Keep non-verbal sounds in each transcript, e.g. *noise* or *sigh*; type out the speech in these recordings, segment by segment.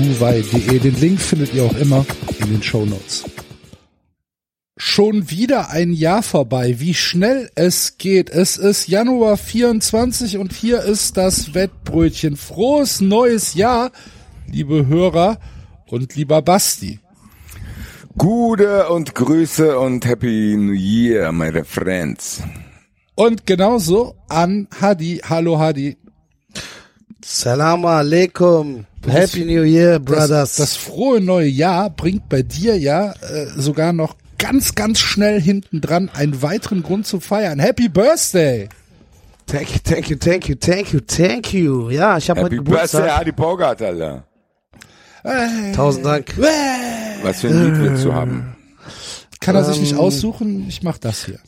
buwei.de. Den Link findet ihr auch immer in den Show Notes. Schon wieder ein Jahr vorbei. Wie schnell es geht. Es ist Januar 24 und hier ist das Wettbrötchen. Frohes neues Jahr, liebe Hörer und lieber Basti. Gute und Grüße und Happy New Year, meine Friends. Und genauso an Hadi. Hallo Hadi. Salam alaikum. Happy New Year, Brothers. Das, das frohe neue Jahr bringt bei dir ja äh, sogar noch ganz, ganz schnell hinten dran einen weiteren Grund zu feiern. Happy Birthday! Thank you, thank you, thank you, thank you, thank you. Ja, ich habe heute Happy Birthday, Geburtstag. Hadi Bogart, Alter. Tausend Dank. Was für ein Lied willst du haben? Kann er sich nicht Ähm. aussuchen? Ich mach das hier.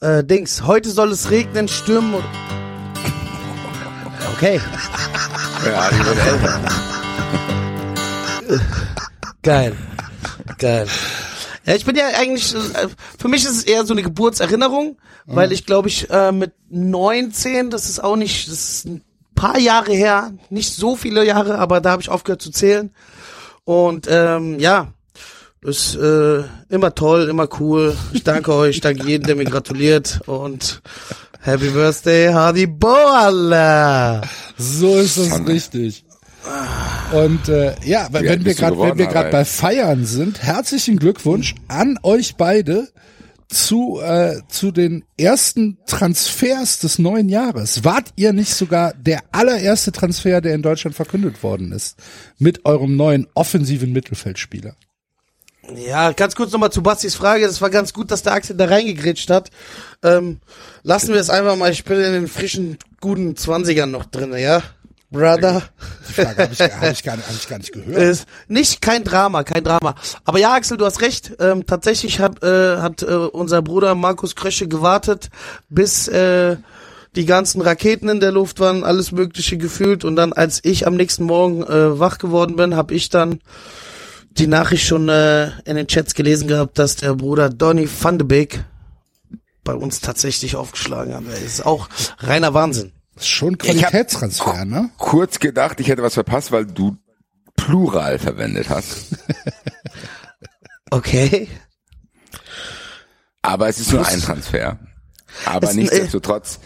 Äh, Dings, heute soll es regnen, stürmen und... Okay, Ja, Hadi wird älter. geil. Geil. Ja, ich bin ja eigentlich, äh, für mich ist es eher so eine Geburtserinnerung, weil ich glaube ich äh, mit 19, das ist auch nicht, das ist ein paar Jahre her, nicht so viele Jahre, aber da habe ich aufgehört zu zählen. Und ähm, ja, ist äh, immer toll, immer cool. Ich danke euch, ich danke jedem, der mir gratuliert und Happy Birthday, Hardy Boala. So ist das richtig. Und äh, ja, wenn Wie alt wir gerade wenn wir gerade bei Feiern sind, herzlichen Glückwunsch an euch beide zu äh, zu den ersten Transfers des neuen Jahres. Wart ihr nicht sogar der allererste Transfer, der in Deutschland verkündet worden ist, mit eurem neuen offensiven Mittelfeldspieler? Ja, ganz kurz nochmal zu Bastis Frage. Das war ganz gut, dass der Axel da reingegrätscht hat. Ähm, lassen wir es einfach mal. Ich bin in den frischen, guten Zwanzigern noch drin, ja? Brother. Die Frage habe ich, hab ich, gar nicht- hab ich gar nicht gehört. Ist nicht kein Drama, kein Drama. Aber ja, Axel, du hast recht. Ähm, tatsächlich hat, äh, hat äh, unser Bruder Markus Krösche gewartet, bis äh, die ganzen Raketen in der Luft waren, alles Mögliche gefühlt. Und dann, als ich am nächsten Morgen äh, wach geworden bin, habe ich dann die Nachricht schon äh, in den Chats gelesen gehabt, dass der Bruder Donny van de Beek bei uns tatsächlich aufgeschlagen hat. Das ist auch reiner Wahnsinn. Das ist schon Ich hab- Qualitätstransfer, ne? Kurz gedacht, ich hätte was verpasst, weil du Plural verwendet hast. *laughs* Okay. Aber es ist nur ein Transfer. Aber Es- nichtsdestotrotz,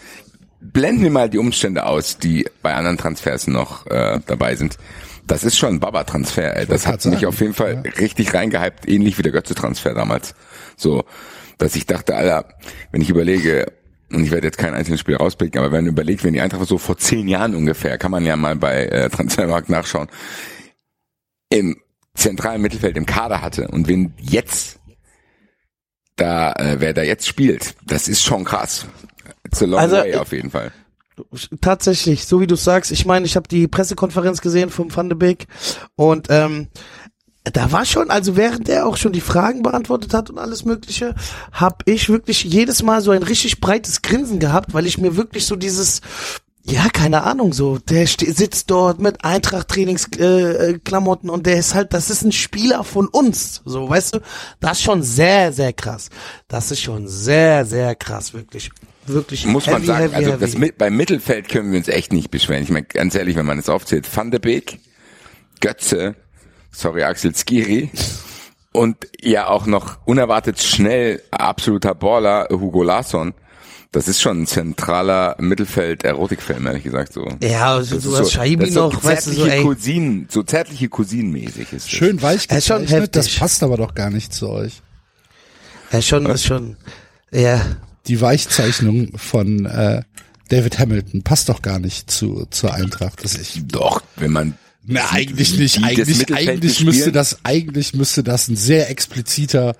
blenden wir mal die Umstände aus, die bei anderen Transfers noch äh, dabei sind. Das ist schon ein Baba-Transfer, ey. Das hat mich auf jeden Fall richtig reingehypt, ähnlich wie der Götze-Transfer damals. So, dass ich dachte, Alter, wenn ich überlege, und ich werde jetzt kein einzelnes Spiel rauspicken, aber wenn man überlegt, wenn die Eintracht so vor zehn Jahren ungefähr, kann man ja mal bei äh, *laughs* Transfermarkt nachschauen, im zentralen Mittelfeld im Kader hatte und wen jetzt da, äh, wer da jetzt spielt, das ist schon krass. It's a long Also, way äh, auf jeden Fall. Tatsächlich, so wie du sagst. Ich meine, ich habe die Pressekonferenz gesehen vom Van de Beek und ähm, da war schon, also während er auch schon die Fragen beantwortet hat und alles Mögliche, habe ich wirklich jedes Mal so ein richtig breites Grinsen gehabt, weil ich mir wirklich so dieses ja, keine Ahnung, so, der sitzt dort mit Eintracht-Trainingsklamotten Klamotten und der ist halt, das ist ein Spieler von uns, so, weißt du, das ist schon sehr, sehr krass. Das ist schon sehr, sehr krass, wirklich, wirklich. Muss man heavy, sagen, heavy, also heavy. das mit, beim Mittelfeld können wir uns echt nicht beschweren. Ich meine, ganz ehrlich, wenn man es aufzählt, Van de Beek, Götze, sorry Axel Skiri und ja auch noch unerwartet schnell absoluter Baller Hugo Larsson. Das ist schon ein zentraler Mittelfeld-Erotikfilm, ehrlich gesagt so. Ja, also Das du hast Scheibi das ist so noch, weißt du, so, zärtliche ey. Cousinen, so zärtliche Cousinenmäßig ist das. Schön weich ist schon gezeichnet, das passt aber doch gar nicht zu euch. Ja, schon, ist schon, ja. Die Weichzeichnung von äh, David Hamilton passt doch gar nicht zu zur Eintracht. Das ich, Doch, wenn man na, eigentlich wie nicht. Eigentlich, Mittelfeld eigentlich müsste das, eigentlich müsste das ein sehr expliziter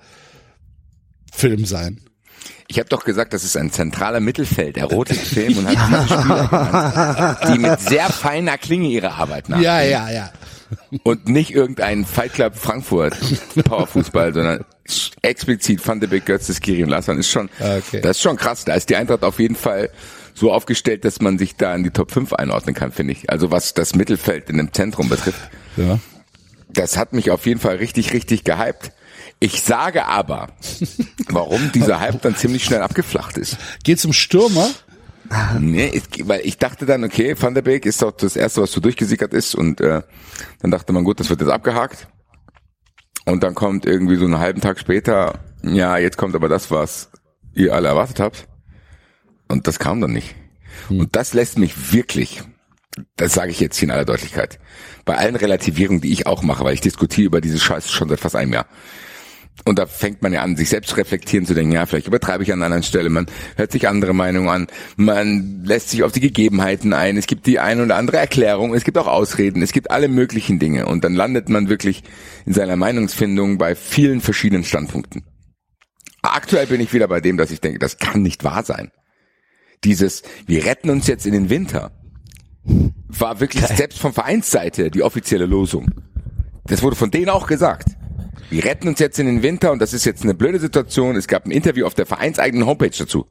Film sein. Ich habe doch gesagt, das ist ein zentraler Mittelfeld-Erotikfilm *laughs* und hat Spieler genannt, die mit sehr feiner Klinge ihre Arbeit nachgehen. Ja, ja, ja. und nicht irgendein Fight Club Frankfurt Powerfußball, sondern explizit Van de Beek, Götze, Skiri und Lassan ist schon, Ah, okay. das ist schon krass. Da ist die Eintracht auf jeden Fall so aufgestellt, dass man sich da in die Top 5 einordnen kann, finde ich. Also was das Mittelfeld in dem Zentrum betrifft. Ja. Das hat mich auf jeden Fall richtig, richtig gehypt. Ich sage aber, *laughs* warum dieser Hype dann ziemlich schnell abgeflacht ist. Geht zum Stürmer? Nee, ich, weil ich dachte dann, okay, Van der Beek ist doch das erste, was so durchgesickert ist und äh, dann dachte man, gut, das wird jetzt abgehakt. Und dann kommt irgendwie so einen halben Tag später, ja, jetzt kommt aber das, was ihr alle erwartet habt. Und das kam dann nicht. Und das lässt mich wirklich, das sage ich jetzt hier in aller Deutlichkeit, bei allen Relativierungen, die ich auch mache, weil ich diskutiere über diese Scheiße schon seit fast einem Jahr. Und da fängt man ja an, sich selbst zu reflektieren, zu denken, ja, vielleicht übertreibe ich an einer anderen Stelle. Man hört sich andere Meinungen an. Man lässt sich auf die Gegebenheiten ein. Es gibt die eine oder andere Erklärung. Es gibt auch Ausreden. Es gibt alle möglichen Dinge. Und dann landet man wirklich in seiner Meinungsfindung bei vielen verschiedenen Standpunkten. Aktuell bin ich wieder bei dem, dass ich denke, das kann nicht wahr sein. Dieses, wir retten uns jetzt in den Winter, war wirklich selbst von Vereinsseite die offizielle Losung. Das wurde von denen auch gesagt. Wir retten uns jetzt in den Winter und das ist jetzt eine blöde Situation. Es gab ein Interview auf der vereinseigenen Homepage dazu,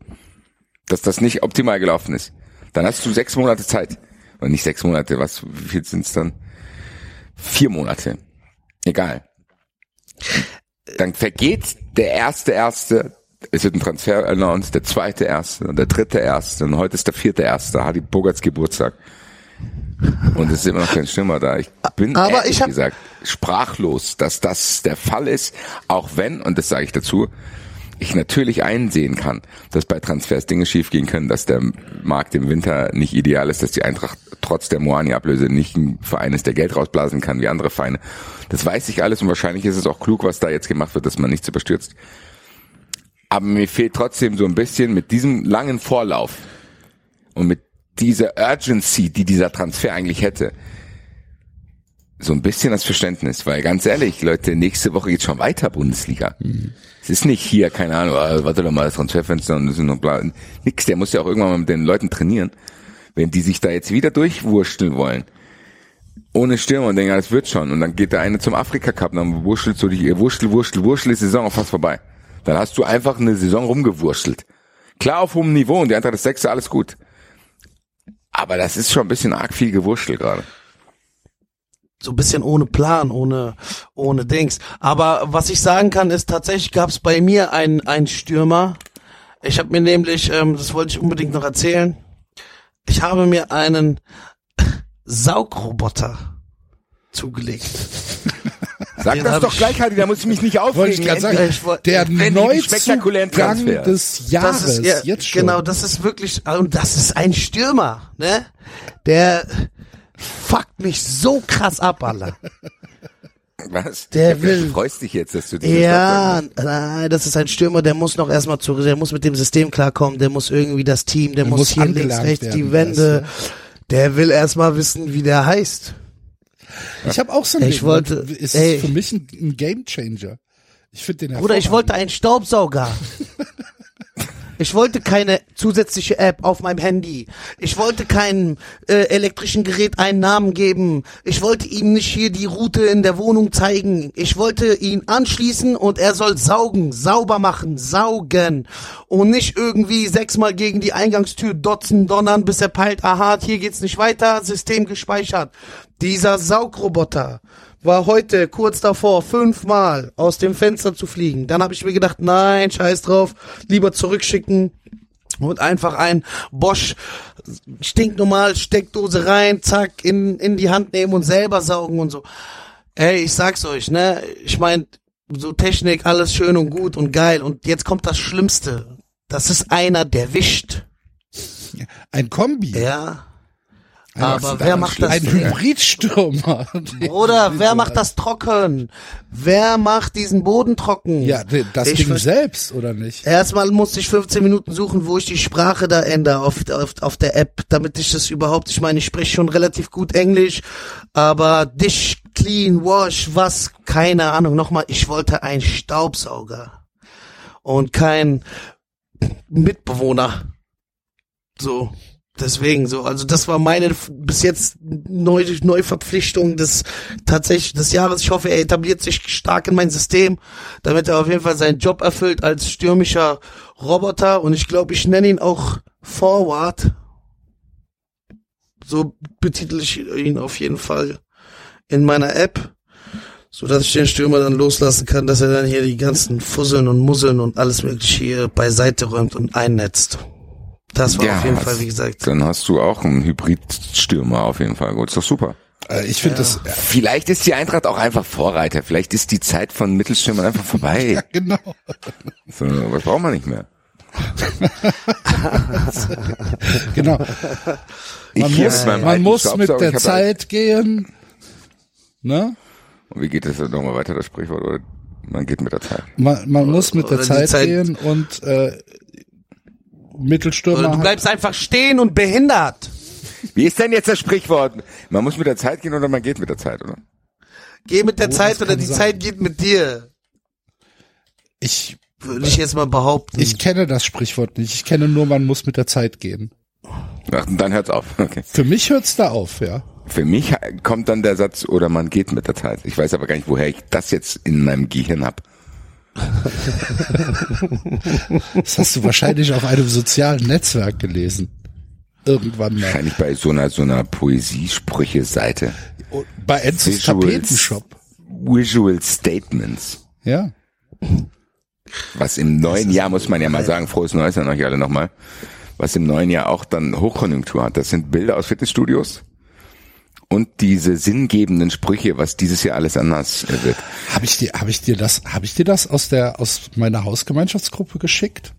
dass das nicht optimal gelaufen ist. Dann hast du sechs Monate Zeit. Oder nicht sechs Monate, was, wie viel sind's dann? Vier Monate. Egal. Dann vergeht der erste erste, es wird ein Transfer announced, der zweite erste und der dritte erste und heute ist der vierte erste, Hadi Bogarts Geburtstag. Und es ist immer noch kein Stürmer da. Ich bin Aber ehrlich ich hab- gesagt sprachlos, dass das der Fall ist, auch wenn, und das sage ich dazu, ich natürlich einsehen kann, dass bei Transfers Dinge schiefgehen können, dass der Markt im Winter nicht ideal ist, dass die Eintracht trotz der Moani-Ablöse nicht ein Verein ist, der Geld rausblasen kann wie andere Vereine. Das weiß ich alles und wahrscheinlich ist es auch klug, was da jetzt gemacht wird, dass man nichts überstürzt. Aber mir fehlt trotzdem so ein bisschen mit diesem langen Vorlauf und mit dieser Urgency, die dieser Transfer eigentlich hätte, so ein bisschen das Verständnis, weil ganz ehrlich, Leute, nächste Woche geht's schon weiter Bundesliga. Es ist nicht hier, keine Ahnung, ah, warte doch mal, das Transferfenster und noch bla, nix, der muss ja auch irgendwann mal mit den Leuten trainieren. Wenn die sich da jetzt wieder durchwursteln wollen, ohne Stürmer und denken, ja, das wird schon. Und dann geht der eine zum Afrika Cup, dann wurschtelst du dich, ihr wurschtel, wurschtel, wurschtel, ist die Saison auch fast vorbei. Dann hast du einfach eine Saison rumgewurschtelt. Klar auf hohem Niveau und die Eintracht ist Sechste, alles gut. Aber das ist schon ein bisschen arg viel gewurschtelt gerade. so ein bisschen ohne Plan, ohne ohne Dings. Aber was ich sagen kann, ist tatsächlich gab es bei mir einen einen Stürmer. Ich habe mir nämlich, ähm, das wollte ich unbedingt noch erzählen. Ich habe mir einen *laughs* Saugroboter zugelegt. *laughs* Sag Den das doch ich- gleich, Heidi, da muss ich mich nicht Wollte aufregen. ich gerade sagen, der endlich einen spektakulären Neuzugang Transfer. des Jahres, Das ist, ja, jetzt schon. Genau, das ist wirklich, und das ist ein Stürmer, ne? Der fuckt mich so krass ab, Alter. Was? Der will- Du freust dich jetzt, dass du dieses Ja, nein, das ist ein Stürmer, der muss noch erstmal zurück, der muss mit dem System klarkommen, der muss irgendwie das Team, der, muss, muss hier links, rechts die Wände. weißt Der will erstmal wissen, wie der heißt. Ich habe auch so ein Ich Ding. wollte- ist ey. für mich ein, ein Game Changer. Ich finde den Bruder, ich wollte einen Staubsauger. *laughs* Ich wollte keine zusätzliche App auf meinem Handy. Ich wollte keinem äh, elektrischen Gerät einen Namen geben. Ich wollte ihm nicht hier die Route in der Wohnung zeigen. Ich wollte ihn anschließen und er soll saugen, sauber machen, saugen. Und nicht irgendwie sechsmal gegen die Eingangstür dotzen, donnern, bis er peilt, aha, hier geht's nicht weiter, System gespeichert. Dieser Saugroboter war heute kurz davor, fünfmal aus dem Fenster zu fliegen. Dann habe ich mir gedacht, nein, scheiß drauf, lieber zurückschicken und einfach ein Bosch stinknormal Steckdose rein, zack, in, in die Hand nehmen und selber saugen und so. Ey, ich sag's euch, ne? Ich mein, so Technik, alles schön und gut und geil. Und jetzt kommt das Schlimmste. Das ist einer, der wischt. ein Kombi. Ja. Aber wer macht das? Ein Hybridstürmer. *laughs* Oder wer macht das trocken? Wer macht diesen Boden trocken? Ja, das Ich Ding selbst, oder nicht? Erstmal musste ich 15 Minuten suchen, wo ich die Sprache da ändere auf, auf, auf der App, damit ich das überhaupt, ich meine, ich spreche schon relativ gut Englisch, aber Dish, Clean, Wash, was, keine Ahnung. Nochmal, ich wollte einen Staubsauger und kein Mitbewohner. So. Deswegen so, also das war meine bis jetzt neu, Neuverpflichtung des tatsächlich des Jahres. Ich hoffe, er etabliert sich stark in mein System, damit er auf jeden Fall seinen Job erfüllt als stürmischer Roboter und ich glaube, ich nenne ihn auch Forward. So betitel ich ihn auf jeden Fall in meiner App, so dass ich den Stürmer dann loslassen kann, dass er dann hier die ganzen Fusseln und Musseln und alles mögliche hier beiseite räumt und einnetzt. Das war Ja, auf jeden was- Fall, wie gesagt. Dann hast du auch einen Hybridstürmer auf jeden Fall. Gut, ist doch super. Äh, ich finde das, Vielleicht ist die Eintracht auch einfach Vorreiter. Vielleicht ist die Zeit von Mittelstürmern einfach vorbei. *laughs* genau. So, was braucht man nicht mehr? *laughs* Genau. Man hier muss, man muss mit der ich Zeit gehen. Ne? Und wie geht das dann nochmal weiter, das Sprichwort? Oder man geht mit der Zeit. Man, man muss mit der Zeit, Zeit- gehen und äh, Mittelstürmer. Oder du bleibst einfach stehen und behindert. Wie ist denn jetzt das Sprichwort? Man muss mit der Zeit gehen oder man geht mit der Zeit, oder? Geh mit der Oh, Zeit oder die sein. Zeit geht mit dir. ich, Würde ich jetzt mal behaupten. ich kenne das Sprichwort nicht. Ich kenne nur, man muss mit der Zeit gehen. Ach, dann hört's auf. Okay. Für mich hört's da auf, ja. Für mich kommt dann der Satz, oder man geht mit der Zeit. Ich weiß aber gar nicht, woher ich das jetzt in meinem Gehirn hab. *laughs* Das hast du wahrscheinlich auf einem sozialen Netzwerk gelesen. Irgendwann mal. Wahrscheinlich bei so einer, so einer Poesiesprüche-Seite. Bei Enzos. Tapetenshop. Visual Statements. Ja. Was im neuen Jahr, muss man ja mal sagen, frohes Neues an euch alle nochmal, was im neuen Jahr auch dann Hochkonjunktur hat. Das sind Bilder aus Fitnessstudios und diese sinngebenden Sprüche, was dieses Jahr alles anders äh, wird. Habe ich dir, habe ich dir das, habe ich dir das aus der, aus meiner Hausgemeinschaftsgruppe geschickt?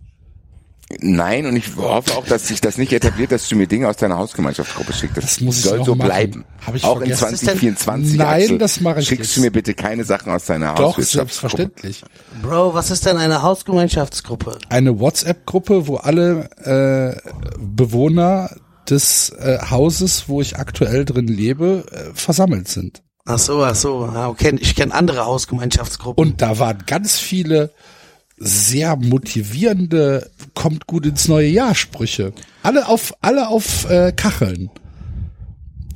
Nein, und ich hoffe auch, dass sich das nicht etabliert, dass du mir Dinge aus deiner Hausgemeinschaftsgruppe schickst. Das muss ich soll noch so machen. bleiben. Hab ich auch in vergessen. 2024. Nein, Axel, das mache ich Schickst jetzt. du mir bitte keine Sachen aus deiner Doch, Hausgemeinschaftsgruppe. selbstverständlich. Bro, was ist denn eine Hausgemeinschaftsgruppe? Eine WhatsApp-Gruppe, wo alle äh, Bewohner des äh, Hauses, wo ich aktuell drin lebe, äh, versammelt sind. Ach so, ach so. Ah, okay. Ich kenne andere Hausgemeinschaftsgruppen. Und da waren ganz viele sehr motivierende, kommt gut ins neue Jahr Sprüche. Alle auf, alle auf äh, Kacheln.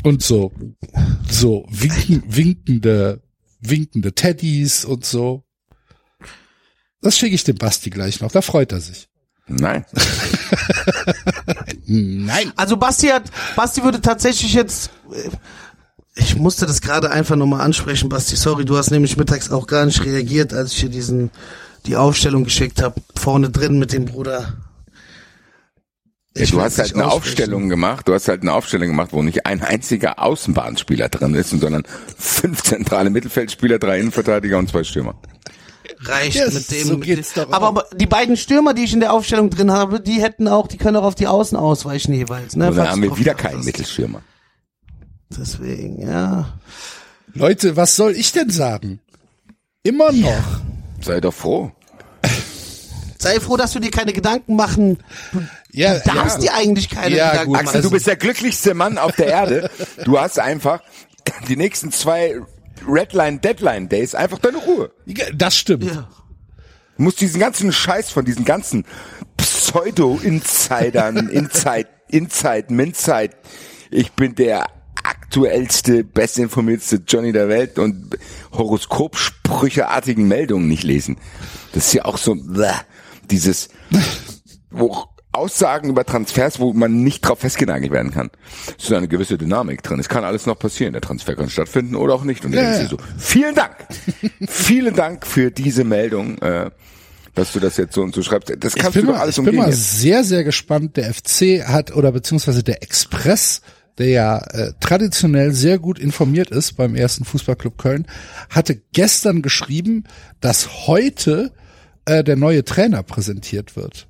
Und so, so winken, winkende, winkende Teddys und so. Das schicke ich dem Basti gleich noch, da freut er sich. Nein. *laughs* Nein. Also Basti hat, Basti würde tatsächlich jetzt, äh, ich musste das gerade einfach nochmal ansprechen, Basti, sorry, du hast nämlich mittags auch gar nicht reagiert, als ich dir diesen, die Aufstellung geschickt habe, vorne drin mit dem Bruder. Ja, Ich du hast halt eine aussprechen. Aufstellung gemacht, du hast halt eine Aufstellung gemacht, wo nicht ein einziger Außenbahnspieler drin ist, sondern fünf zentrale Mittelfeldspieler, drei Innenverteidiger und zwei Stürmer. Reicht Ja, mit dem. so mit geht's dem doch aber, aber die beiden Stürmer, die ich in der Aufstellung drin habe, die hätten auch, die können auch auf die Außen ausweichen jeweils. Ne, Und dann haben du wir wieder keinen hast. Mittelstürmer. Deswegen, ja. Leute, was soll ich denn sagen? Immer noch. Sei doch froh. Sei froh, dass du dir keine Gedanken machen. Du Ja, darfst dir eigentlich keine Ja, Gedanken gut, machen. Axel, du bist der glücklichste Mann auf der Erde. Du hast einfach die nächsten zwei Redline Deadline Days einfach deine Ruhe. Das stimmt. ja. Du musst diesen ganzen Scheiß von diesen ganzen Pseudo-Insidern, *laughs* Inside, Inside, Minzide. Ich bin der aktuellste, bestinformierteste Johnny der Welt und Horoskopsprücheartigen Meldungen nicht lesen. Das ist ja auch so, bäh, dieses, wo Aussagen über Transfers, wo man nicht drauf festgenagelt werden kann. Es ist eine gewisse Dynamik drin. Es kann alles noch passieren. Der Transfer kann stattfinden oder auch nicht. Und Ja, dann ja. du so, vielen Dank. vielen Dank für diese Meldung, äh, dass du das jetzt so und so schreibst. Das Ich kannst bin, du doch mal, alles ich bin umgehen. mal jetzt. sehr, sehr gespannt. Der FC hat, oder beziehungsweise der Express, der ja äh, traditionell sehr gut informiert ist beim ersten Fußballclub Köln, hatte gestern geschrieben, dass heute äh, der neue Trainer präsentiert wird.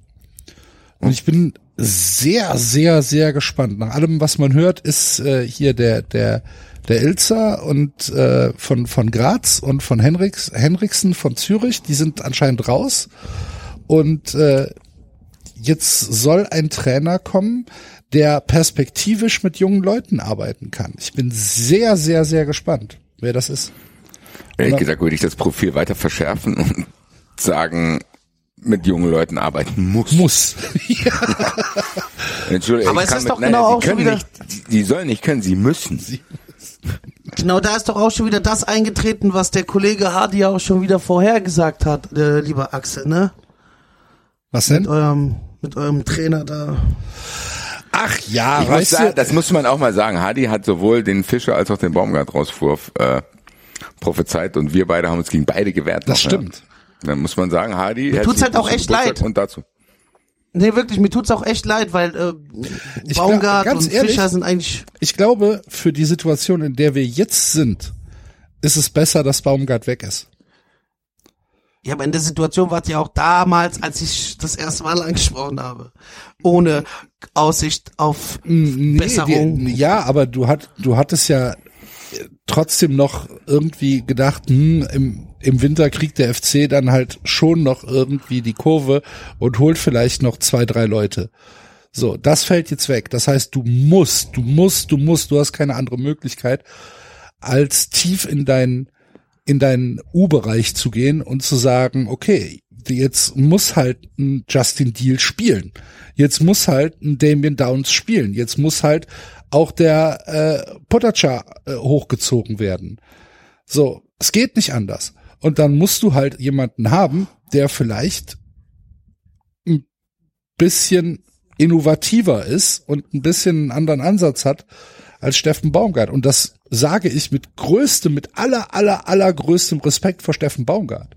Und ich bin sehr, sehr, sehr gespannt. Nach allem, was man hört, ist äh, hier der, der, der Ilzer und äh, von, von Graz und von Henriks, Henriksen von Zürich, die sind anscheinend raus. Und äh, jetzt soll ein Trainer kommen, der perspektivisch mit jungen Leuten arbeiten kann. Ich bin sehr, sehr, sehr gespannt, wer das ist. Ehrlich gesagt würde ich das Profil weiter verschärfen und *laughs* sagen, mit jungen Leuten arbeiten muss. Muss. *laughs* ja. Entschuldigung, Aber ich es kann ist mit- doch nein, genau sie auch schon wieder- Nicht, die- die sollen nicht können, sie müssen. Genau, da ist doch auch schon wieder das eingetreten, was der Kollege Hardy auch schon wieder vorhergesagt hat, äh, lieber Axel, ne? Was Mit denn? eurem, mit eurem Trainer da. Ach ja, Ich muss weißt sagen, du, das muss man auch mal sagen. Hardy hat sowohl den Fischer als auch den Baumgart-Rauswurf äh, prophezeit und wir beide haben uns gegen beide gewehrt. das noch, ja. stimmt. Dann muss man sagen, Hardy. Mir tut's halt auch echt leid. Und dazu. Nee, wirklich, mir tut's auch echt leid, weil äh, Ich Baumgart glaub, ganz und ehrlich, Fischer sind eigentlich. Ich glaube, für die Situation, in der wir jetzt sind, ist es besser, dass Baumgart weg ist. Ja, aber in der Situation war es ja auch damals, als ich das erste Mal angesprochen habe. Ohne Aussicht auf Nee, Besserung. die, ja, aber du hat, du hattest ja trotzdem noch irgendwie gedacht, hm, im, im Winter kriegt der FC dann halt schon noch irgendwie die Kurve und holt vielleicht noch zwei, drei Leute. So, das fällt jetzt weg. Das heißt, du musst, du musst, du musst, du hast keine andere Möglichkeit, als tief in deinen in deinen U-Bereich zu gehen und zu sagen, okay, jetzt muss halt ein Justin Deal spielen. Jetzt muss halt ein Damien Downs spielen. Jetzt muss halt auch der äh, Potacha äh, hochgezogen werden. So, es geht nicht anders. Und dann musst du halt jemanden haben, der vielleicht ein bisschen innovativer ist und ein bisschen einen anderen Ansatz hat als Steffen Baumgart. Und das sage ich mit größtem, mit aller, aller, allergrößtem Respekt vor Steffen Baumgart.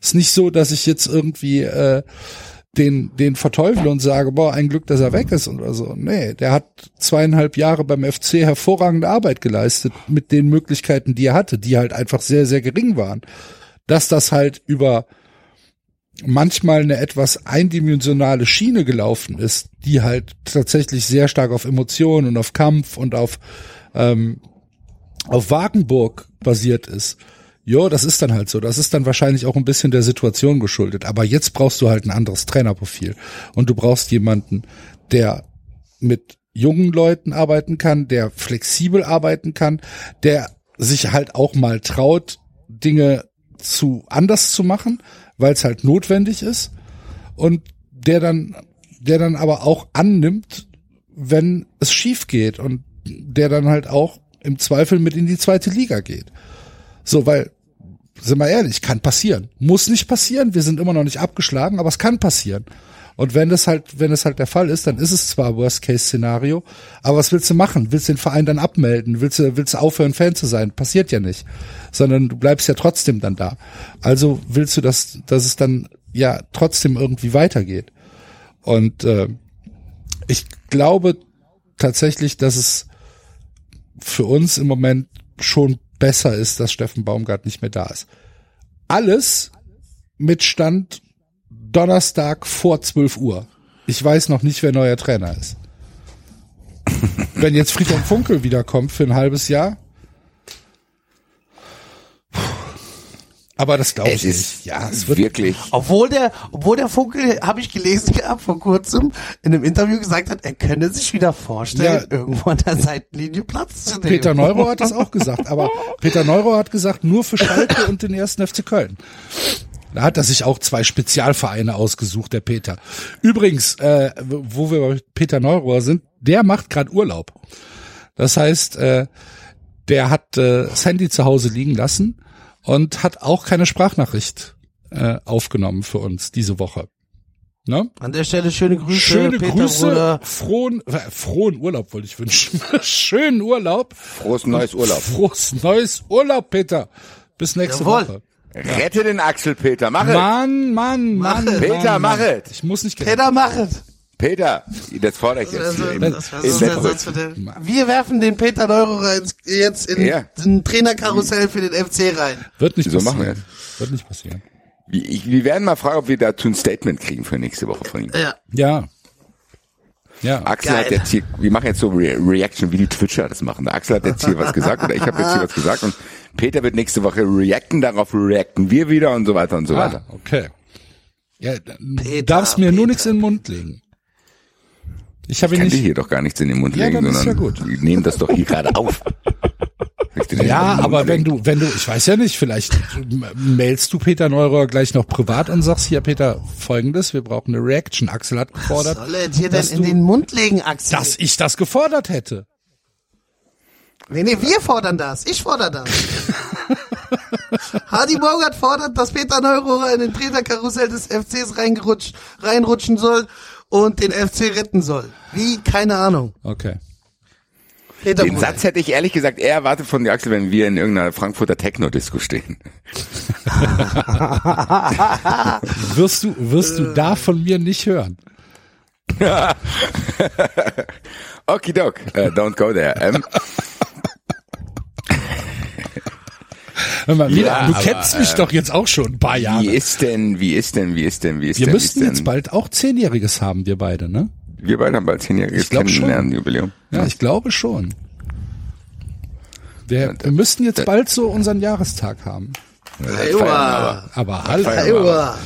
Ist nicht so, dass ich jetzt irgendwie äh, den, den verteufle und sage, boah, ein Glück, dass er weg ist oder so. Nee, der hat zweieinhalb Jahre beim FC hervorragende Arbeit geleistet mit den Möglichkeiten, die er hatte, die halt einfach sehr, sehr gering waren. Dass das halt über manchmal eine etwas eindimensionale Schiene gelaufen ist, die halt tatsächlich sehr stark auf Emotionen und auf Kampf und auf ähm, auf Wagenburg basiert ist. Jo, das ist dann halt so. Das ist dann wahrscheinlich auch ein bisschen der Situation geschuldet. Aber jetzt brauchst du halt ein anderes Trainerprofil. Und du brauchst jemanden, der mit jungen Leuten arbeiten kann, der flexibel arbeiten kann, der sich halt auch mal traut, Dinge zu anders zu machen, weil es halt notwendig ist. Und der dann, der dann aber auch annimmt, wenn es schief geht und der dann halt auch im Zweifel mit in die zweite Liga geht. So, weil, sind wir ehrlich, kann passieren. Muss nicht passieren, wir sind immer noch nicht abgeschlagen, aber es kann passieren. Und wenn das halt, wenn es halt der Fall ist, dann ist es zwar Worst-Case-Szenario, aber was willst du machen? Willst du den Verein dann abmelden? Willst du, willst du aufhören, Fan zu sein? Passiert ja nicht. Sondern du bleibst ja trotzdem dann da. Also willst du, dass, dass es dann ja trotzdem irgendwie weitergeht. Und äh, ich glaube tatsächlich, dass es für uns im Moment schon besser ist, dass Steffen Baumgart nicht mehr da ist. Alles mit Stand Donnerstag vor 12 Uhr. Ich weiß noch nicht, wer neuer Trainer ist. Wenn jetzt Friedhelm Funkel wiederkommt für ein halbes Jahr. Aber das glaube Es ich ist nicht. Ja, es wird wirklich. Obwohl der, obwohl der Funkel, habe ich gelesen gehabt vor kurzem, in einem Interview gesagt hat, er könne sich wieder vorstellen, Ja. irgendwo an der Seitenlinie Platz zu nehmen. Peter Neuro hat das auch gesagt, aber Peter Neuro hat gesagt, nur für Schalke und den ersten FC Köln. Da hat er sich auch zwei Spezialvereine ausgesucht, der Peter. Übrigens, äh, wo wir bei Peter Neurohr sind, der macht gerade Urlaub. Das heißt, äh, der hat äh, das Handy zu Hause liegen lassen und hat auch keine Sprachnachricht äh, aufgenommen für uns diese Woche. Ne? An der Stelle schöne Grüße, Schöne Peter Grüße, Bruder. frohen, äh, frohen Urlaub wollte ich wünschen. *laughs* Schönen Urlaub. Frohes neues Urlaub. Frohes neues Urlaub, Peter. Bis nächste Jawohl. Woche. Rette den Axel, Peter. Mach es. Mann, Mann, Mann. Peter, Mann, mach es. Ich muss nicht Peter, mach es. Peter, das fordere ich jetzt. Also, hier im- das war im so. Wir werfen den Peter Neururer ins, jetzt in Ja. ein Trainerkarussell für den FC rein. Wird nicht So passieren. machen wir. Wird nicht passieren. Wir werden mal fragen, ob wir dazu ein Statement kriegen für nächste Woche von ihm. Ja. Ja. Ja. Axel Geil. hat jetzt hier, wir machen jetzt so Re Reaction, wie die Twitcher das machen. Axel hat jetzt hier was gesagt oder ich habe jetzt hier was gesagt und Peter wird nächste Woche reacten, darauf reacten wir wieder und so weiter und so weiter. Ah, okay. Ja, du Peter, darfst mir nur Peter. nichts in den Mund legen. Ich habe Ich ihn kann dir nicht. hier doch gar nichts in den Mund Ja, legen, sondern ja gut. wir nehmen das doch hier gerade auf. *laughs* Ja, aber wenn du, wenn du, ich weiß ja nicht, vielleicht mailst du Peter Neurohr gleich noch privat und sagst hier, Peter, folgendes, wir brauchen eine Reaction. Axel hat gefordert. Soll er dir denn in du- den Mund legen, Axel? Dass ich das gefordert hätte. Nee, nee, wir fordern das. Ich fordere das. *laughs* Hardy Morgan fordert, dass Peter Neurohrer in den Trainerkarussell des FCs reingerutscht, reinrutschen soll und den FC retten soll. Wie? Keine Ahnung. Okay. Peter Den Bruder. Satz hätte ich ehrlich gesagt eher erwartet von dir, Axel, wenn wir in irgendeiner Frankfurter Techno-Disco stehen. *laughs* Wirst du, wirst du da von mir nicht hören. *laughs* Okidok, uh, don't go there. Ähm, Hör mal, wieder, Ja, du aber, kennst mich äh, doch jetzt auch schon ein paar Jahre. wie ist denn, wie ist denn, wie ist denn, wie ist Wir denn, wie müssten ist denn? jetzt bald auch Zehnjähriges haben, wir beide, ne? Wir beide haben bald zehnjähriges Ich glaub schon. Kennenlernen-Jubiläum. Ja, ich glaube schon. Wir, wir müssten jetzt bald so unseren Jahrestag haben. Aua. Aber halt, Aua.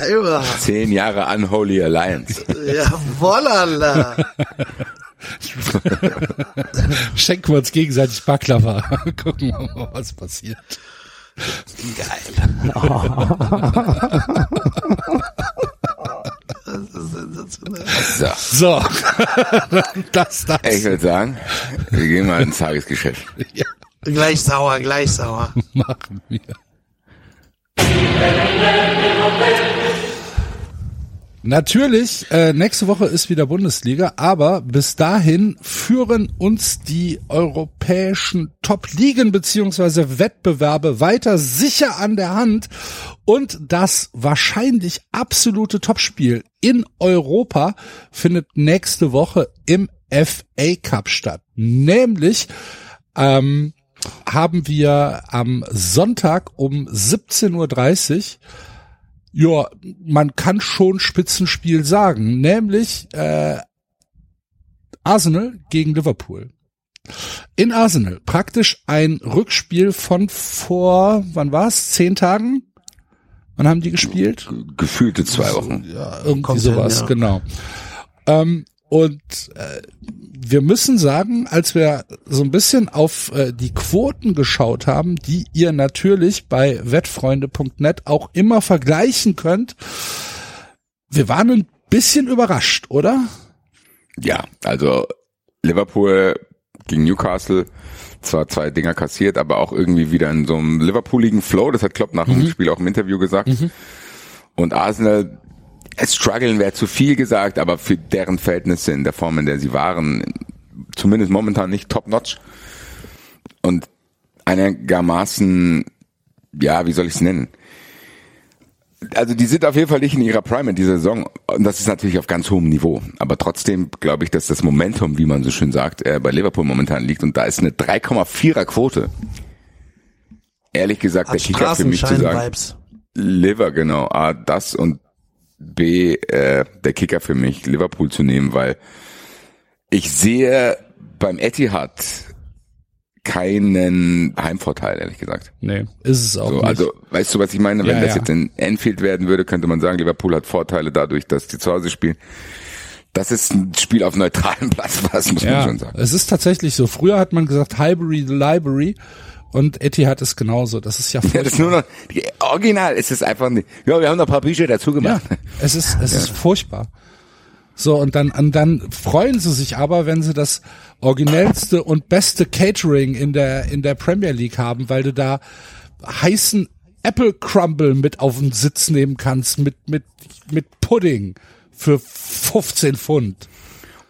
Aua. Zehn Jahre Unholy Alliance. Jawolala. *laughs* *laughs* schenken wir uns gegenseitig Baklava. *laughs* Gucken wir mal, was passiert. *laughs* So, So, das, das. ich würde sagen, wir gehen mal ins Tagesgeschäft. Gleich sauer, gleich sauer. machen wir. Natürlich, äh, nächste Woche ist wieder Bundesliga, aber bis dahin führen uns die europäischen Top-Ligen beziehungsweise Wettbewerbe weiter sicher an der Hand und das wahrscheinlich absolute Topspiel in Europa findet nächste Woche im FA Cup statt. Nämlich ähm, haben wir am Sonntag um 17.30 Uhr ja, man kann schon Spitzenspiel sagen, nämlich äh, Arsenal gegen Liverpool. In Arsenal praktisch ein Rückspiel von vor, wann war's? Zehn Tagen? Wann haben die gespielt? Gefühlte zwei Wochen. Ja, irgendwie Kommt hin, sowas, ja. genau. Ähm, und äh, wir müssen sagen, als wir so ein bisschen auf äh, die Quoten geschaut haben, die ihr natürlich bei wettfreunde.net auch immer vergleichen könnt, wir waren ein bisschen überrascht, oder? Ja, also Liverpool gegen Newcastle, zwar zwei Dinger kassiert, aber auch irgendwie wieder in so einem Liverpooligen Flow, das hat Klopp nach dem Spiel auch im Interview gesagt. Und Arsenal, es strugglen wäre zu viel gesagt, aber für deren Verhältnisse in der Form, in der sie waren, zumindest momentan nicht top-notch. Und einigermaßen, ja, wie soll ich es nennen? Also die sind auf jeden Fall nicht in ihrer Prime in dieser Saison und das ist natürlich auf ganz hohem Niveau. Aber trotzdem glaube ich, dass das Momentum, wie man so schön sagt, äh, bei Liverpool momentan liegt und da ist eine 3,4er Quote. Ehrlich gesagt, der Hat Kicker für mich zu sagen, Straßenschein-Vibes. Liver genau, A, das und B, äh, der Kicker für mich, Liverpool zu nehmen, weil ich sehe beim Etihad keinen Heimvorteil, ehrlich gesagt. Nee, ist es auch So, nicht. also, weißt du, was ich meine? Wenn Ja, das ja. jetzt in Enfield werden würde, könnte man sagen, Liverpool hat Vorteile dadurch, dass die zu Hause spielen. Das ist ein Spiel auf neutralem Platz, *laughs* was muss man ja, schon sagen. es ist tatsächlich so. Früher hat man gesagt Highbury the Library und Etihad ist genauso. Das ist ja *laughs* Ja, das ist nur noch, die, original ist es einfach nicht. Ja, wir haben noch ein paar Bücher dazu Ja, gemacht. es ist, es ist furchtbar. So, und dann, und dann freuen sie sich aber, wenn sie das originellste und beste Catering in der, in der Premier League haben, weil du da heißen Apple Crumble mit auf den Sitz nehmen kannst, mit, mit, mit Pudding für 15 Pfund.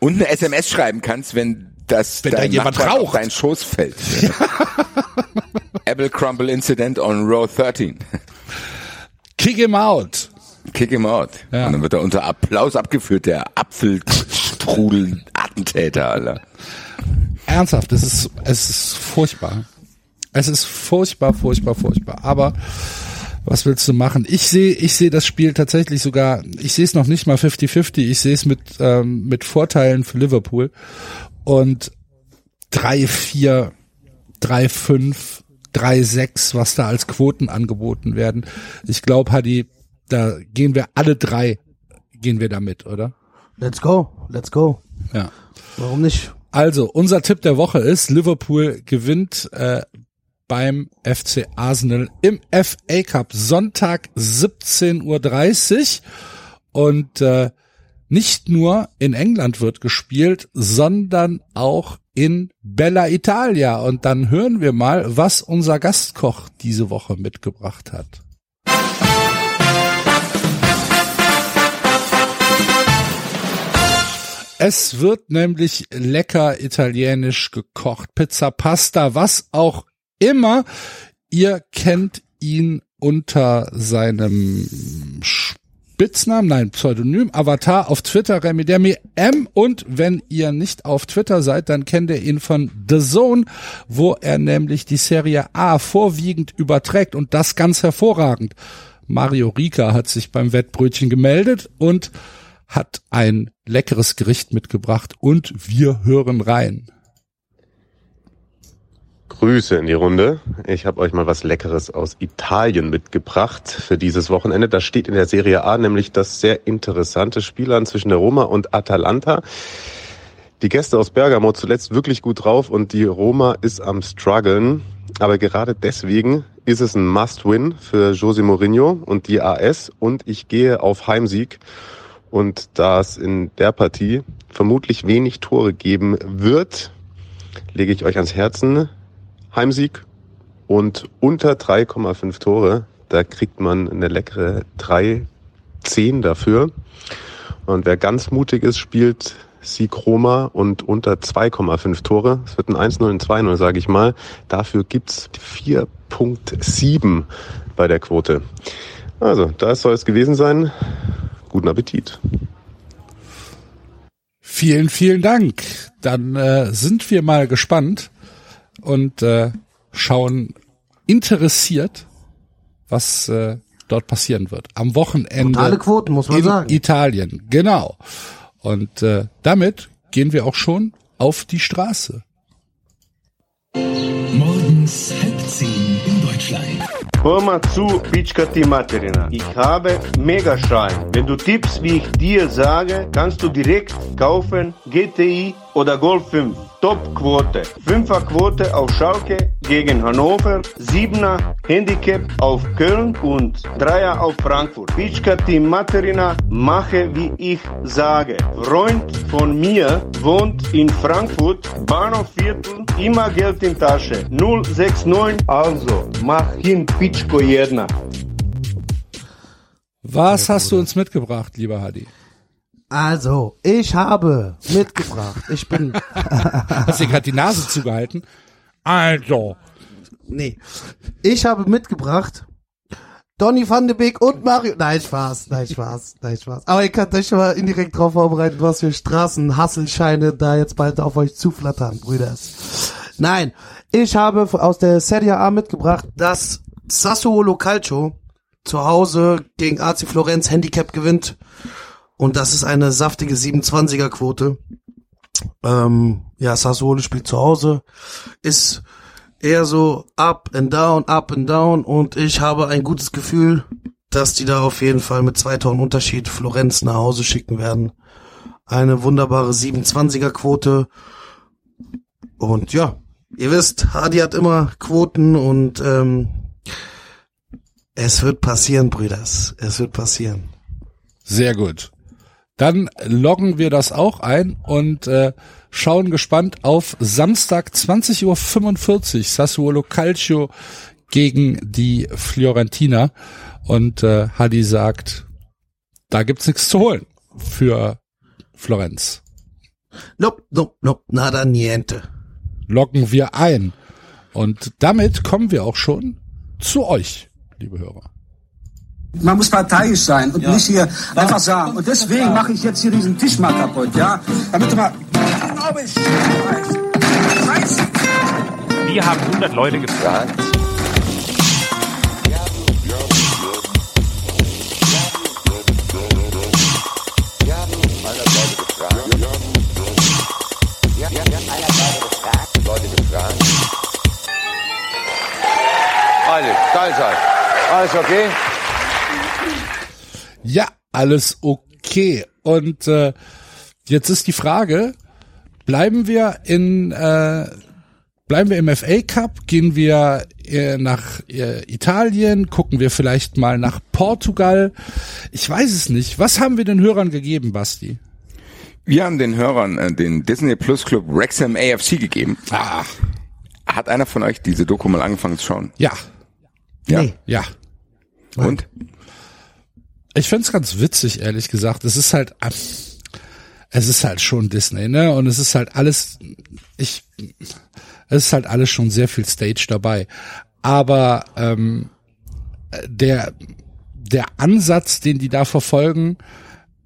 Und eine SMS schreiben kannst, wenn das Wenn da dein jemand Nachbar raucht. deinen Schoß fällt. *laughs* Apple Crumble Incident on Row 13. Kick him out. Kick him out. Ja. Und dann wird er unter Applaus abgeführt, der Apfelstrudel-Attentäter, Alter. Ernsthaft, es ist, es ist furchtbar. Es ist furchtbar, furchtbar, furchtbar. Aber was willst du machen? Ich sehe, ich sehe das Spiel tatsächlich sogar, ich sehe es noch nicht mal 50-50, ich sehe es mit, ähm, mit Vorteilen für Liverpool. Und 3-4, 3-5, 3-6, was da als Quoten angeboten werden. Ich glaube, Hadi, da gehen wir alle drei, gehen wir damit, oder? Let's go, let's go. Ja. Warum nicht? Also, unser Tipp der Woche ist, Liverpool gewinnt äh, beim FC Arsenal im FA Cup Sonntag 17.30 Uhr. Und äh, nicht nur in England wird gespielt, sondern auch in Bella Italia. Und dann hören wir mal, was unser Gastkoch diese Woche mitgebracht hat. Es wird nämlich lecker italienisch gekocht. Pizza, Pasta, was auch immer. Ihr kennt ihn unter seinem Spitznamen, nein, Pseudonym, Avatar auf Twitter, Remy Demi M. Und wenn ihr nicht auf Twitter seid, dann kennt ihr ihn von The Zone, wo er nämlich die Serie A vorwiegend überträgt und das ganz hervorragend. Mario Rika hat sich beim Wettbrötchen gemeldet und hat ein leckeres Gericht mitgebracht und wir hören rein. Grüße in die Runde. Ich habe euch mal was Leckeres aus Italien mitgebracht für dieses Wochenende. Da steht in der Serie A nämlich das sehr interessante Spiel an zwischen der Roma und Atalanta. Die Gäste aus Bergamo zuletzt wirklich gut drauf und die Roma ist am struggeln. Aber gerade deswegen ist es ein Must-Win für Jose Mourinho und die AS und ich gehe auf Heimsieg. Und da es in der Partie vermutlich wenig Tore geben wird, lege ich euch ans Herzen, Heimsieg und unter 3,5 Tore. Da kriegt man eine leckere 3-10 dafür. Und wer ganz mutig ist, spielt Sieg Roma und unter 2,5 Tore. Es wird ein 1-0 ein 2-0, sage ich mal. Dafür gibt's 4.7 bei der Quote. Also, das soll es gewesen sein. Guten Appetit. Vielen, vielen Dank. Dann äh, sind wir mal gespannt, und äh, schauen interessiert, was äh, dort passieren wird. Am Wochenende Totale Quoten, muss man in sagen. Italien, genau. Und äh, damit gehen wir auch schon auf die Straße. Morgens halb zehn in Deutschland. Hör mal zu, Pitschkati Materina. Ich habe Megaschein. Wenn du tippst, wie ich dir sage, kannst du direkt kaufen GTI oder Golf 5. Top-Quote. 5er Quote auf Schalke gegen Hannover, 7er Handicap auf Köln und 3er auf Frankfurt. Pitschkati Materina, mache wie ich sage. Freund von mir wohnt in Frankfurt, Bahnhofviertel, immer Geld in Tasche. 069, also mach hin Pitschko jedna. Was hast du uns mitgebracht, lieber Hadi? Also, ich habe mitgebracht. Ich bin, *laughs* Hast dir gerade die Nase zugehalten? Also, nee, ich habe mitgebracht Donny van de Beek und Mario. Nein, Spaß, nein, Spaß, nein, Spaß. Aber ihr könnt euch schon mal indirekt drauf vorbereiten, was für Straßenhasselscheine da jetzt bald auf euch zuflattern, Brüders. Nein, ich habe aus der Serie A mitgebracht, dass Sassuolo Calcio zu Hause gegen AC Florenz Handicap gewinnt. Und das ist eine saftige 27er Quote. Ähm, ja, Sassuolo spielt zu Hause, ist eher so up and down, up and down und ich habe ein gutes Gefühl, dass die da auf jeden Fall mit zwei Toren Unterschied Florenz nach Hause schicken werden. Eine wunderbare 27er Quote. Und ja, ihr wisst, Hadi hat immer Quoten und ähm, es wird passieren, Brüders. Es wird passieren. sehr gut. Dann loggen wir das auch ein und äh, schauen gespannt auf Samstag 20.45 Uhr Sassuolo Calcio gegen die Fiorentina. Und äh, Hadi sagt, da gibt's nichts zu holen für Florenz. Nope, nope, nope, nada niente. Loggen wir ein. Und damit kommen wir auch schon zu euch, liebe Hörer. Man muss parteiisch sein und nicht hier einfach sagen. Und deswegen mache ich jetzt hier diesen Tisch mal kaputt, ja? Damit du mal. Wir haben 100 Leute gefragt. Alles, Teilzeit. Alles okay? Ja, alles okay. Und äh, jetzt ist die Frage, bleiben wir in äh, bleiben wir im FA Cup, gehen wir äh, nach äh, Italien, gucken wir vielleicht mal nach Portugal. Ich weiß es nicht. Was haben wir den Hörern gegeben, Basti? Wir haben den Hörern äh, den Disney Plus Club Wrexham AFC gegeben. Ah, Hat einer von euch diese Doku mal angefangen zu schauen? ja, Ja. Nee. ja. Und? Ich find's ganz witzig, ehrlich gesagt. Es ist halt, es ist halt schon Disney, ne? Und es ist halt alles, ich, es ist halt alles schon sehr viel Stage dabei. Aber ähm, der der Ansatz, den die da verfolgen,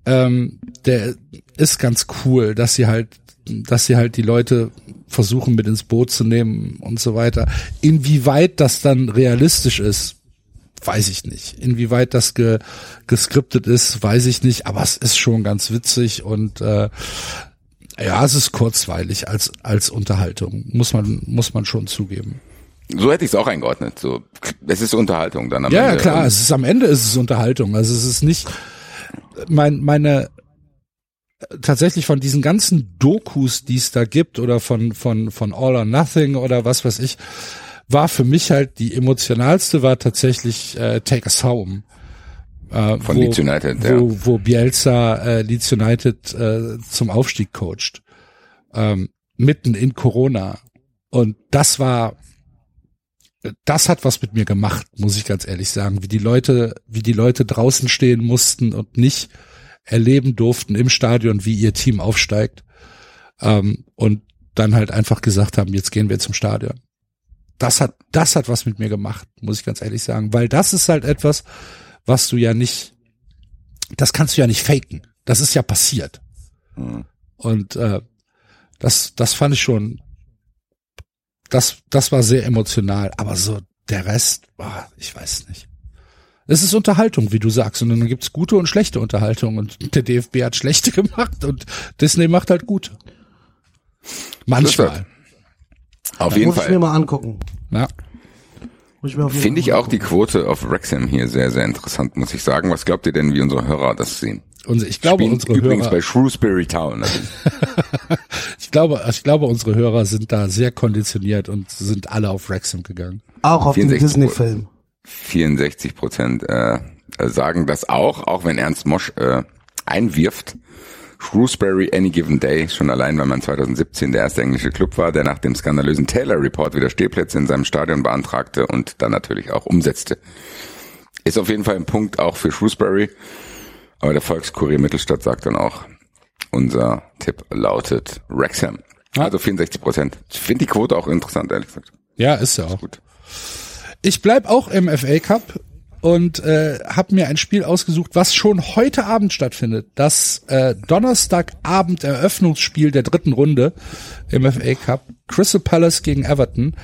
ähm, der ist ganz cool, dass sie halt, dass sie halt die Leute versuchen mit ins Boot zu nehmen und so weiter. Inwieweit das dann realistisch ist, weiß ich nicht. Inwieweit das ge, geskriptet ist, weiß ich nicht, aber es ist schon ganz witzig und äh, ja, es ist kurzweilig als als Unterhaltung, muss man muss man schon zugeben. So hätte ich es auch eingeordnet. So, es ist Unterhaltung dann am Ja, Ende. klar, Und es ist am Ende ist es Unterhaltung. Also es ist nicht mein meine tatsächlich von diesen ganzen Dokus, die es da gibt oder von von von All or Nothing oder was weiß ich, war für mich halt die emotionalste war tatsächlich äh, Take Us Home. Äh, Von wo, Leeds United, wo, ja. wo Bielsa äh, Leeds United äh, zum Aufstieg coacht. Ähm, mitten in Corona. Und das war das hat was mit mir gemacht, muss ich ganz ehrlich sagen, wie die Leute, wie die Leute draußen stehen mussten und nicht erleben durften im Stadion, wie ihr Team aufsteigt ähm, und dann halt einfach gesagt haben, jetzt gehen wir zum Stadion. Das hat, das hat was mit mir gemacht, muss ich ganz ehrlich sagen, weil das ist halt etwas, was du ja nicht, das kannst du ja nicht faken. Das ist ja passiert. Mhm. Und äh, das, das fand ich schon, das, das war sehr emotional. Aber so der Rest, boah, ich weiß nicht. Es ist Unterhaltung, wie du sagst, und dann gibt's gute und schlechte Unterhaltung. Und der DFB hat schlechte *laughs* gemacht und Disney macht halt gute. Manchmal. Auf jeden Muss ich mir Fall mal angucken. Ja. Muss ich mir auf jeden finde Fall ich mal auch die Quote auf Wrexham hier sehr, sehr interessant, muss ich sagen. Was glaubt ihr denn, wie unsere Hörer das sehen? Unser, ich glaube, Spielen unsere übrigens Hörer, bei Shrewsbury Town. *laughs* Also ich glaube, ich glaube, unsere Hörer sind da sehr konditioniert und sind alle auf Wrexham gegangen. Auch auf den 64 Disney-Film. 64 Prozent äh, sagen das auch, auch wenn Ernst Mosch äh, einwirft. Shrewsbury Any Given Day, schon allein, weil man 2017 der erste englische Club war, der nach dem skandalösen Taylor Report wieder Stehplätze in seinem Stadion beantragte und dann natürlich auch umsetzte. Ist auf jeden Fall ein Punkt auch für Shrewsbury, aber der Volkskurier Mittelstadt sagt dann auch, unser Tipp lautet Wrexham. Also 64 Prozent. Ich finde die Quote auch interessant, ehrlich gesagt. Ja, ist ja auch. Gut. Ich bleib auch im FA Cup und äh, habe mir ein Spiel ausgesucht, was schon heute Abend stattfindet. Das äh, Donnerstagabend Eröffnungsspiel der dritten Runde im FA Cup. Crystal Palace gegen Everton.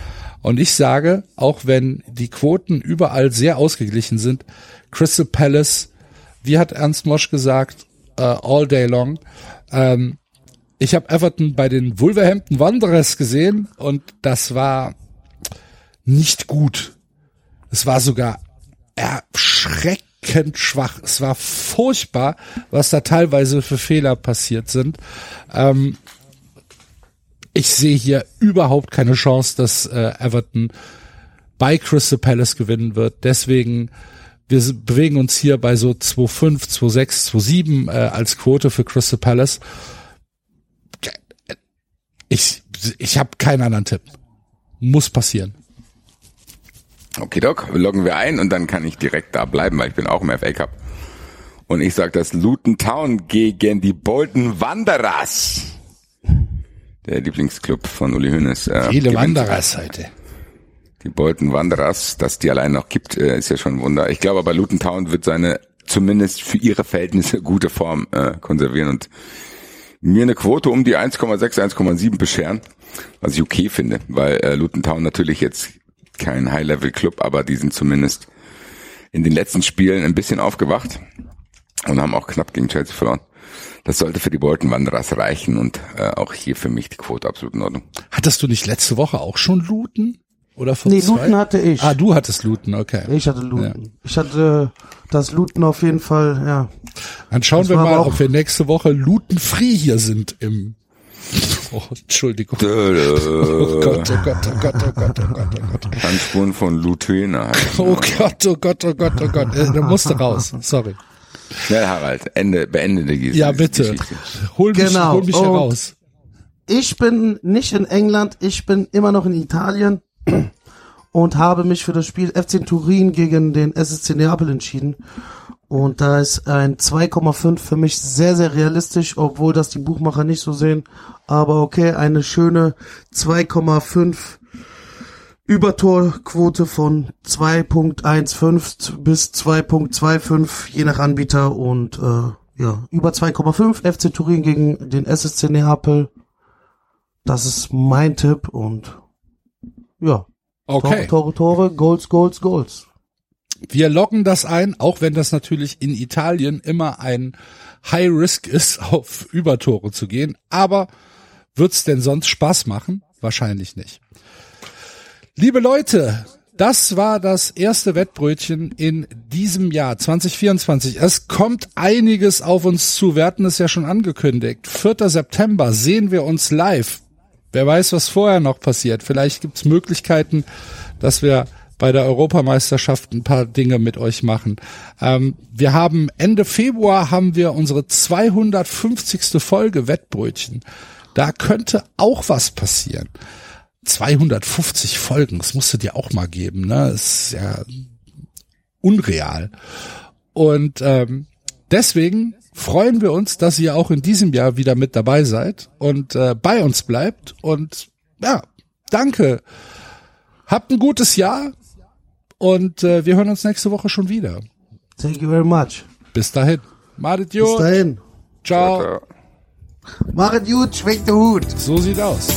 Und ich sage, auch wenn die Quoten überall sehr ausgeglichen sind, Crystal Palace, wie hat Ernst Mosch gesagt, äh, all day long. Ähm, ich habe Everton bei den Wolverhampton Wanderers gesehen und das war nicht gut. Es war sogar erschreckend schwach. Es war furchtbar, was da teilweise für Fehler passiert sind. Ähm, ich sehe hier überhaupt keine Chance, dass äh, Everton bei Crystal Palace gewinnen wird. Deswegen, wir bewegen uns hier bei so 2,5, 2,6, 2,7 äh, als Quote für Crystal Palace. Ich, ich habe keinen anderen Tipp. Muss passieren. Okay, Doc, loggen wir ein und dann kann ich direkt da bleiben, weil ich bin auch im FA Cup. Und ich sage das Luton Town gegen die Bolton Wanderers. Der Lieblingsclub von Uli Hoeneß. Äh, Viele. Wanderers heute. Die Bolton Wanderers, dass die allein noch gibt, äh, ist ja schon ein Wunder. Ich glaube aber Luton Town wird seine zumindest für ihre Verhältnisse *laughs* gute Form äh, konservieren und mir eine Quote um die 1,6, 1,7 bescheren, was ich okay finde, weil äh, Luton Town natürlich jetzt kein High-Level-Club, aber die sind zumindest in den letzten Spielen ein bisschen aufgewacht und haben auch knapp gegen Chelsea verloren. Das sollte für die Bolton Wanderers reichen und äh, auch hier für mich die Quote absolut in Ordnung. Hattest du nicht letzte Woche auch schon Looten? Oder vor Nee, zwei? Luton hatte ich. Ah, du hattest Looten, okay. Ich hatte Luton. Ich hatte das Luton auf jeden Fall, ja. Dann schauen Das wir mal, ob wir nächste Woche Looten free hier sind im Oh, Entschuldigung. *laughs* Oh Gott, oh Gott, oh Gott, oh Gott, oh Gott, oh Gott. Handspuren von Lutena. *laughs* Oh Gott, oh Gott, oh Gott, oh Gott. Äh, Der musste raus. Sorry. Schnell, Harald, Ende, beende die Ja, bitte. Geschichte. Hol mich, Genau. hol mich Und- heraus. Ich bin nicht in England, ich bin immer noch in Italien und habe mich für das Spiel FC Turin gegen den SSC Neapel entschieden. Und da ist ein 2,5 für mich sehr, sehr realistisch, obwohl das die Buchmacher nicht so sehen. Aber okay, eine schöne 2,5 Übertorquote von 2.15 bis 2.25, je nach Anbieter. Und äh, ja, über 2,5 FC Turin gegen den SSC Neapel. Das ist mein Tipp und ja. Okay. Tore, Tore, Tore, Goals, Goals, Goals. Wir loggen das ein, auch wenn das natürlich in Italien immer ein High Risk ist, *laughs* auf Übertore zu gehen. Aber wird's denn sonst Spaß machen? Wahrscheinlich nicht. Liebe Leute, das war das erste Wettbrötchen in diesem Jahr 2024. Es kommt einiges auf uns zu. Wir hatten es ja schon angekündigt. 4. September sehen wir uns live. Wer weiß, was vorher noch passiert. Vielleicht gibt's Möglichkeiten, dass wir bei der Europameisterschaft ein paar Dinge mit euch machen. Ähm, wir haben Ende Februar haben wir unsere 250. Folge Wettbrötchen. Da könnte auch was passieren. 250 Folgen, das musst du dir auch mal geben, ne? Das ist ja unreal. Und ähm, deswegen freuen wir uns, dass ihr auch in diesem Jahr wieder mit dabei seid und äh, bei uns bleibt. Und ja, danke. Habt ein gutes Jahr und äh, wir hören uns nächste Woche schon wieder. Thank you very much. Bis dahin. Madet Bis gut. dahin. Ciao. Machet gut, schwenkt der Hut. So sieht aus.